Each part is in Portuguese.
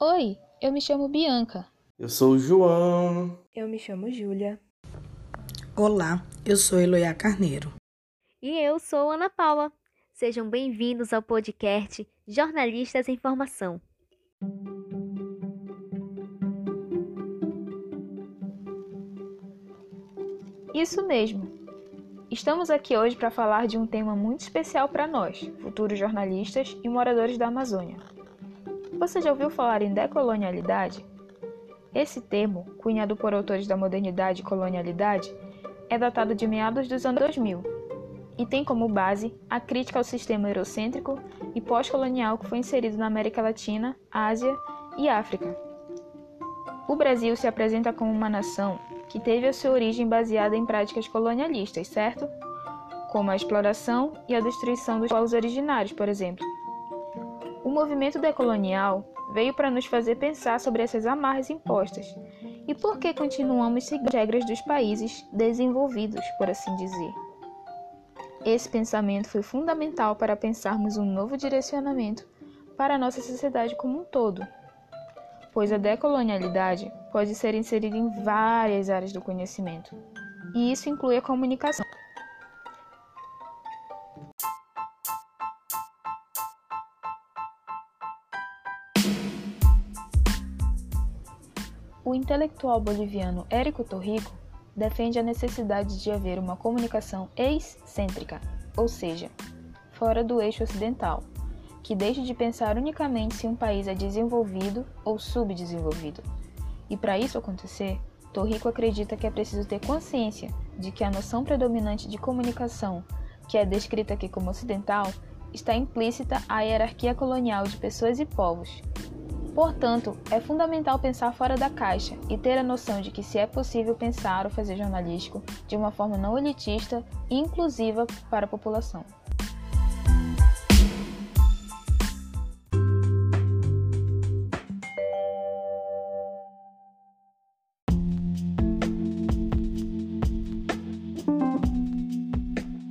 Oi, eu me chamo Bianca. Eu sou o João. Eu me chamo Júlia. Olá, eu sou Eloia Carneiro. E eu sou Ana Paula. Sejam bem-vindos ao podcast Jornalistas em Formação. Isso mesmo. Estamos aqui hoje para falar de um tema muito especial para nós, futuros jornalistas e moradores da Amazônia. Você já ouviu falar em decolonialidade? Esse termo, cunhado por autores da modernidade e colonialidade, é datado de meados dos anos 2000 e tem como base a crítica ao sistema eurocêntrico e pós-colonial que foi inserido na América Latina, Ásia e África. O Brasil se apresenta como uma nação que teve a sua origem baseada em práticas colonialistas, certo? Como a exploração e a destruição dos povos originários, por exemplo. Movimento decolonial veio para nos fazer pensar sobre essas amarras impostas e por que continuamos seguindo as regras dos países desenvolvidos, por assim dizer. Esse pensamento foi fundamental para pensarmos um novo direcionamento para a nossa sociedade como um todo, pois a decolonialidade pode ser inserida em várias áreas do conhecimento, e isso inclui a comunicação. O intelectual boliviano Érico Torrico defende a necessidade de haver uma comunicação excêntrica, ou seja, fora do eixo ocidental, que deixe de pensar unicamente se um país é desenvolvido ou subdesenvolvido. E para isso acontecer, Torrico acredita que é preciso ter consciência de que a noção predominante de comunicação, que é descrita aqui como ocidental, está implícita à hierarquia colonial de pessoas e povos, Portanto, é fundamental pensar fora da caixa e ter a noção de que se é possível pensar ou fazer jornalístico de uma forma não elitista e inclusiva para a população.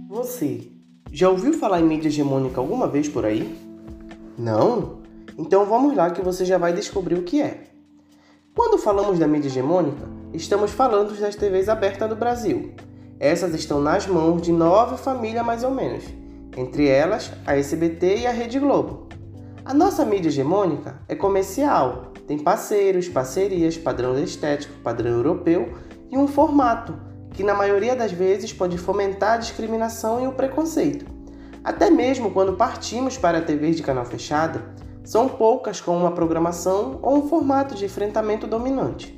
Você já ouviu falar em mídia hegemônica alguma vez por aí? Não? Então vamos lá que você já vai descobrir o que é. Quando falamos da mídia hegemônica, estamos falando das TVs abertas do Brasil. Essas estão nas mãos de nove famílias mais ou menos, entre elas a SBT e a Rede Globo. A nossa mídia hegemônica é comercial, tem parceiros, parcerias, padrão estético, padrão europeu e um formato que na maioria das vezes pode fomentar a discriminação e o preconceito. Até mesmo quando partimos para a TV de canal fechado, são poucas com uma programação ou um formato de enfrentamento dominante.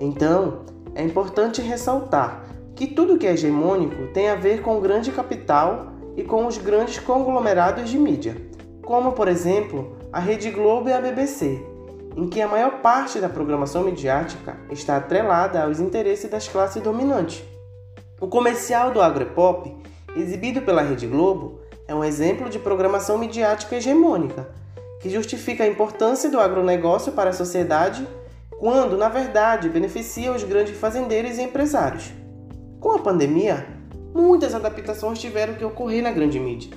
Então, é importante ressaltar que tudo que é hegemônico tem a ver com o grande capital e com os grandes conglomerados de mídia, como por exemplo a Rede Globo e a BBC, em que a maior parte da programação midiática está atrelada aos interesses das classes dominantes. O comercial do Agropop, exibido pela Rede Globo, é um exemplo de programação midiática hegemônica que justifica a importância do agronegócio para a sociedade, quando, na verdade, beneficia os grandes fazendeiros e empresários. Com a pandemia, muitas adaptações tiveram que ocorrer na grande mídia,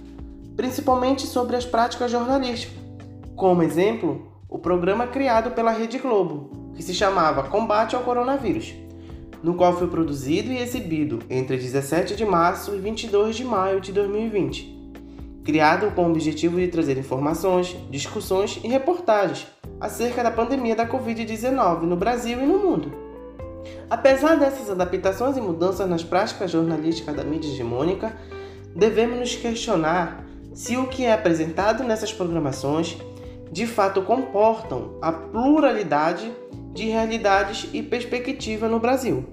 principalmente sobre as práticas jornalísticas. Como exemplo, o programa criado pela Rede Globo, que se chamava Combate ao Coronavírus, no qual foi produzido e exibido entre 17 de março e 22 de maio de 2020 criado com o objetivo de trazer informações, discussões e reportagens acerca da pandemia da Covid-19 no Brasil e no mundo. Apesar dessas adaptações e mudanças nas práticas jornalísticas da mídia hegemônica, devemos nos questionar se o que é apresentado nessas programações de fato comportam a pluralidade de realidades e perspectiva no Brasil.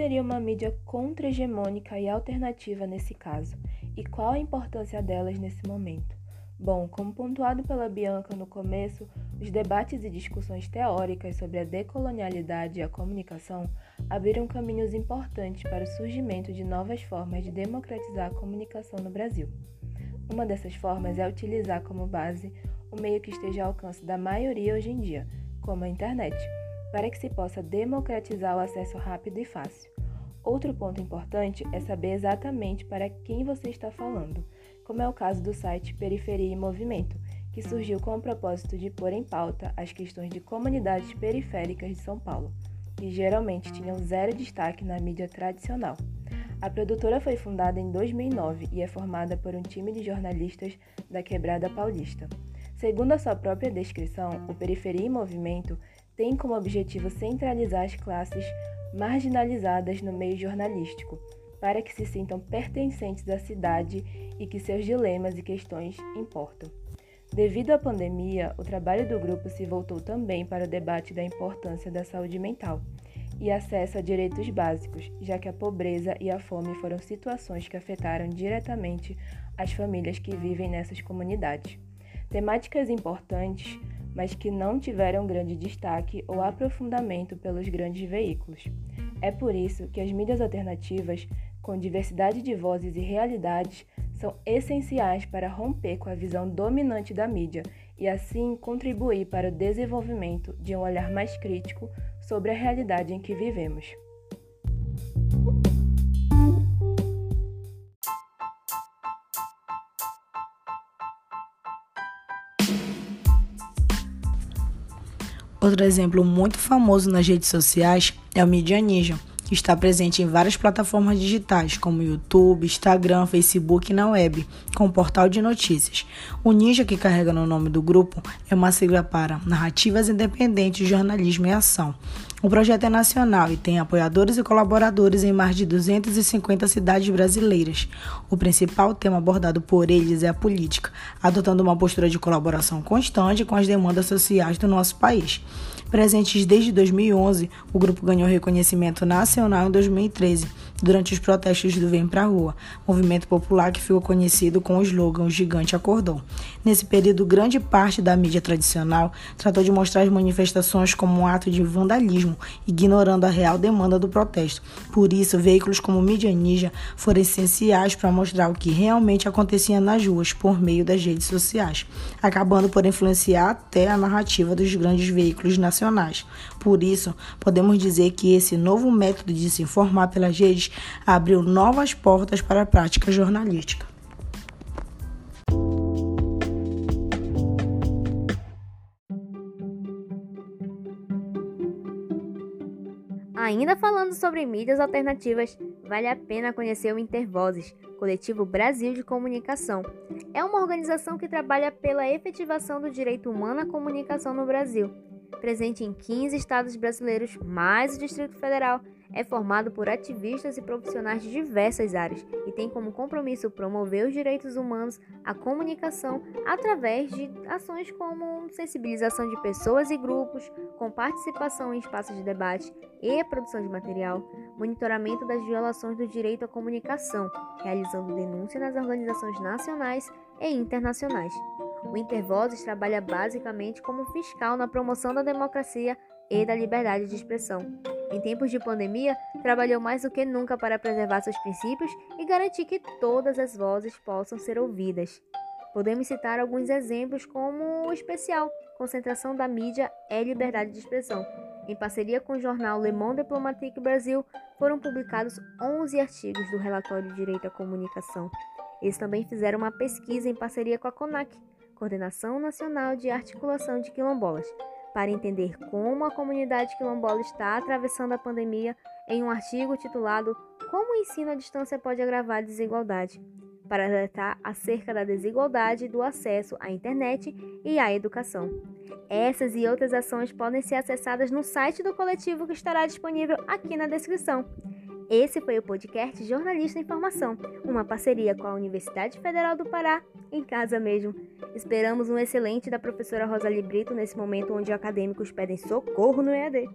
Seria uma mídia contra-hegemônica e alternativa nesse caso? E qual a importância delas nesse momento? Bom, como pontuado pela Bianca no começo, os debates e discussões teóricas sobre a decolonialidade e a comunicação abriram caminhos importantes para o surgimento de novas formas de democratizar a comunicação no Brasil. Uma dessas formas é utilizar como base o meio que esteja ao alcance da maioria hoje em dia, como a internet para que se possa democratizar o acesso rápido e fácil. Outro ponto importante é saber exatamente para quem você está falando, como é o caso do site Periferia e Movimento, que surgiu com o propósito de pôr em pauta as questões de comunidades periféricas de São Paulo, que geralmente tinham zero destaque na mídia tradicional. A produtora foi fundada em 2009 e é formada por um time de jornalistas da Quebrada Paulista. Segundo a sua própria descrição, o Periferia em Movimento tem como objetivo centralizar as classes marginalizadas no meio jornalístico, para que se sintam pertencentes à cidade e que seus dilemas e questões importam. Devido à pandemia, o trabalho do grupo se voltou também para o debate da importância da saúde mental e acesso a direitos básicos, já que a pobreza e a fome foram situações que afetaram diretamente as famílias que vivem nessas comunidades. Temáticas importantes, mas que não tiveram grande destaque ou aprofundamento pelos grandes veículos. É por isso que as mídias alternativas, com diversidade de vozes e realidades, são essenciais para romper com a visão dominante da mídia e assim contribuir para o desenvolvimento de um olhar mais crítico sobre a realidade em que vivemos. Outro exemplo muito famoso nas redes sociais é o Media Ninja, que está presente em várias plataformas digitais, como YouTube, Instagram, Facebook e na web, com portal de notícias. O Ninja, que carrega no nome do grupo, é uma sigla para Narrativas Independentes de Jornalismo e Ação. O projeto é nacional e tem apoiadores e colaboradores em mais de 250 cidades brasileiras. O principal tema abordado por eles é a política, adotando uma postura de colaboração constante com as demandas sociais do nosso país. Presentes desde 2011, o grupo ganhou reconhecimento nacional em 2013, durante os protestos do Vem Pra Rua, movimento popular que ficou conhecido com o slogan O Gigante Acordou. Nesse período, grande parte da mídia tradicional tratou de mostrar as manifestações como um ato de vandalismo, ignorando a real demanda do protesto. Por isso, veículos como Mídia Ninja foram essenciais para mostrar o que realmente acontecia nas ruas por meio das redes sociais, acabando por influenciar até a narrativa dos grandes veículos nacionais. Por isso, podemos dizer que esse novo método de se informar pelas redes abriu novas portas para a prática jornalística. Ainda falando sobre mídias alternativas, vale a pena conhecer o Intervozes, Coletivo Brasil de Comunicação. É uma organização que trabalha pela efetivação do direito humano à comunicação no Brasil presente em 15 estados brasileiros, mais o Distrito Federal, é formado por ativistas e profissionais de diversas áreas e tem como compromisso promover os direitos humanos, a comunicação através de ações como sensibilização de pessoas e grupos, com participação em espaços de debate e produção de material, monitoramento das violações do direito à comunicação, realizando denúncia nas organizações nacionais e internacionais. O Intervozes trabalha basicamente como fiscal na promoção da democracia e da liberdade de expressão. Em tempos de pandemia, trabalhou mais do que nunca para preservar seus princípios e garantir que todas as vozes possam ser ouvidas. Podemos citar alguns exemplos, como o especial Concentração da Mídia é Liberdade de Expressão. Em parceria com o jornal Le Monde Diplomatique Brasil, foram publicados 11 artigos do relatório Direito à Comunicação. Eles também fizeram uma pesquisa em parceria com a CONAC, Coordenação Nacional de Articulação de Quilombolas, para entender como a comunidade quilombola está atravessando a pandemia em um artigo titulado Como o ensino à distância pode agravar a desigualdade, para alertar acerca da desigualdade do acesso à internet e à educação. Essas e outras ações podem ser acessadas no site do coletivo que estará disponível aqui na descrição. Esse foi o podcast Jornalista em Informação, uma parceria com a Universidade Federal do Pará, em casa mesmo. Esperamos um excelente da professora Rosa Brito nesse momento onde acadêmicos pedem socorro no EAD.